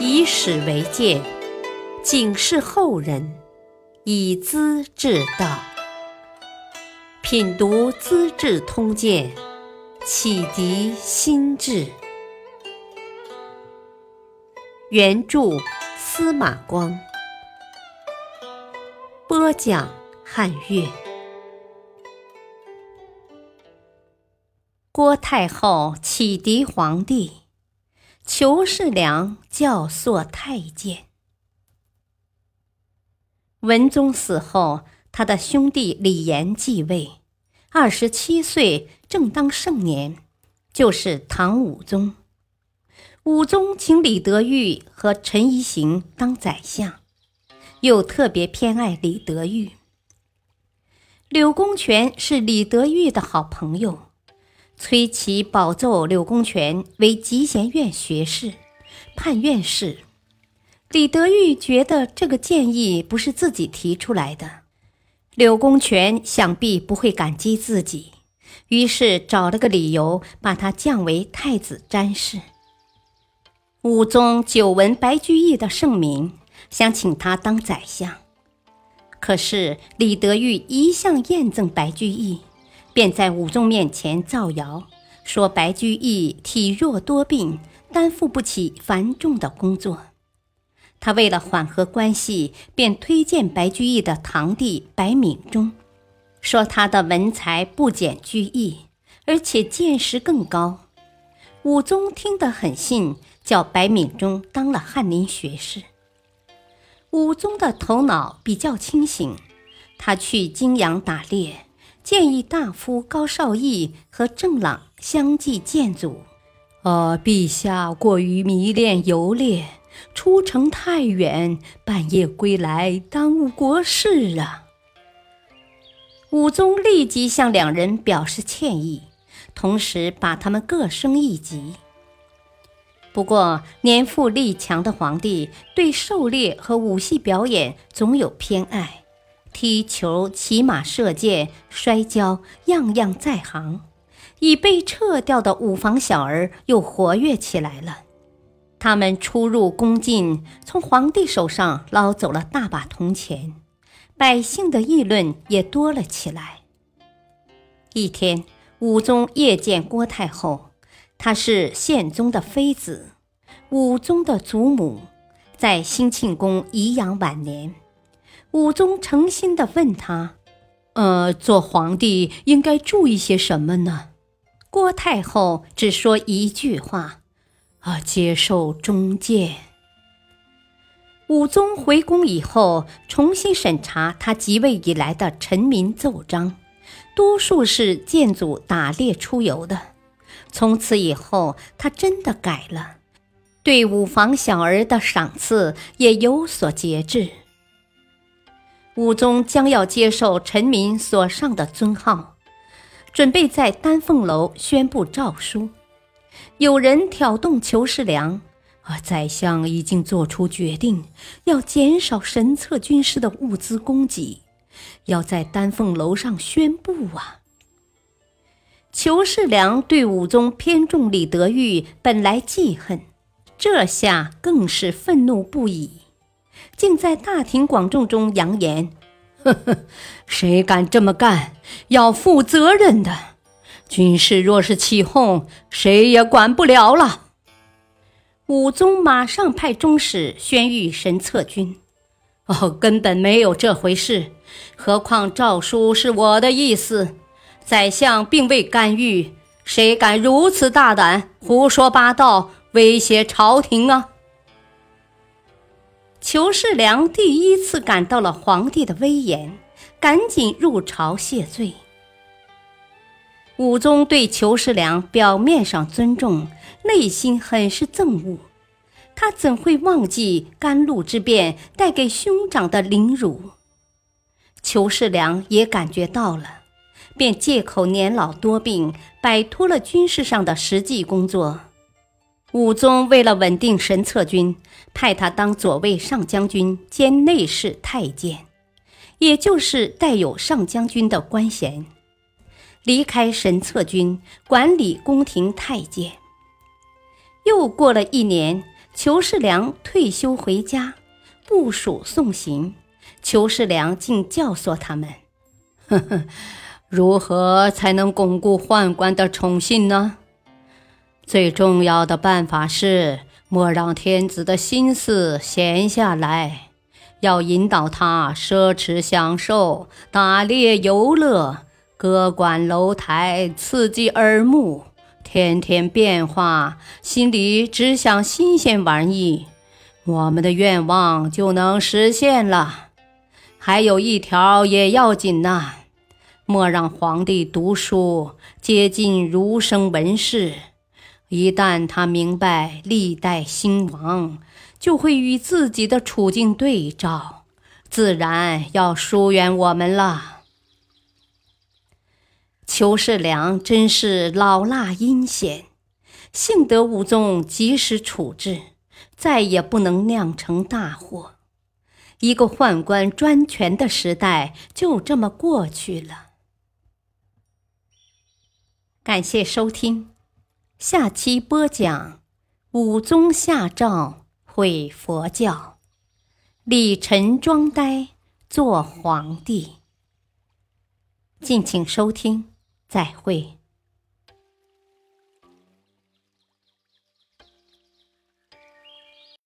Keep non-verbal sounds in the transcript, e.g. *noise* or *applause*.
以史为鉴，警示后人，以资治道。品读《资治通鉴》，启迪心智。原著司马光，播讲汉乐。郭太后启迪皇帝，裘世良教唆太监。文宗死后，他的兄弟李炎继位，二十七岁，正当盛年，就是唐武宗。武宗请李德裕和陈宜行当宰相，又特别偏爱李德裕。柳公权是李德裕的好朋友。崔琦保奏柳公权为集贤院学士，判院士。李德裕觉得这个建议不是自己提出来的，柳公权想必不会感激自己，于是找了个理由把他降为太子詹事。武宗久闻白居易的盛名，想请他当宰相，可是李德裕一向厌憎白居易。便在武宗面前造谣，说白居易体弱多病，担负不起繁重的工作。他为了缓和关系，便推荐白居易的堂弟白敏中，说他的文才不减居易，而且见识更高。武宗听得很信，叫白敏中当了翰林学士。武宗的头脑比较清醒，他去泾阳打猎。建议大夫高绍义和郑朗相继见阻。呃，陛下过于迷恋游猎，出城太远，半夜归来，耽误国事啊。武宗立即向两人表示歉意，同时把他们各升一级。不过，年富力强的皇帝对狩猎和武戏表演总有偏爱。踢球、骑马、射箭、摔跤，样样在行。已被撤掉的五房小儿又活跃起来了。他们出入宫禁，从皇帝手上捞走了大把铜钱，百姓的议论也多了起来。一天，武宗夜见郭太后，她是宪宗的妃子，武宗的祖母，在兴庆宫颐养晚年。武宗诚心的问他：“呃，做皇帝应该注意些什么呢？”郭太后只说一句话：“啊，接受中谏。”武宗回宫以后，重新审查他即位以来的臣民奏章，多数是建祖打猎出游的。从此以后，他真的改了，对五房小儿的赏赐也有所节制。武宗将要接受臣民所上的尊号，准备在丹凤楼宣布诏书。有人挑动裘世良，而宰相已经做出决定，要减少神策军师的物资供给，要在丹凤楼上宣布啊！裘世良对武宗偏重李德裕本来记恨，这下更是愤怒不已。竟在大庭广众中扬言：“呵呵，谁敢这么干，要负责任的。军士若是起哄，谁也管不了了。”武宗马上派中使宣谕神策军：“哦，根本没有这回事。何况诏书是我的意思，宰相并未干预，谁敢如此大胆，胡说八道，威胁朝廷啊？”裘世良第一次感到了皇帝的威严，赶紧入朝谢罪。武宗对裘世良表面上尊重，内心很是憎恶。他怎会忘记甘露之变带给兄长的凌辱？裘世良也感觉到了，便借口年老多病，摆脱了军事上的实际工作。武宗为了稳定神策军，派他当左卫上将军兼内侍太监，也就是带有上将军的官衔。离开神策军，管理宫廷太监。又过了一年，裘世良退休回家，部属送行。裘世良竟教唆他们：“ *laughs* 呵呵，如何才能巩固宦官的宠信呢？最重要的办法是，莫让天子的心思闲下来，要引导他奢侈享受、打猎游乐、歌馆楼台，刺激耳目。”天天变化，心里只想新鲜玩意，我们的愿望就能实现了。还有一条也要紧呐，莫让皇帝读书接近儒生文士。一旦他明白历代兴亡，就会与自己的处境对照，自然要疏远我们了。裘世良真是老辣阴险，幸得武宗及时处置，再也不能酿成大祸。一个宦官专权的时代就这么过去了。感谢收听，下期播讲武宗下诏毁佛教，李晨装呆做皇帝。敬请收听。再会。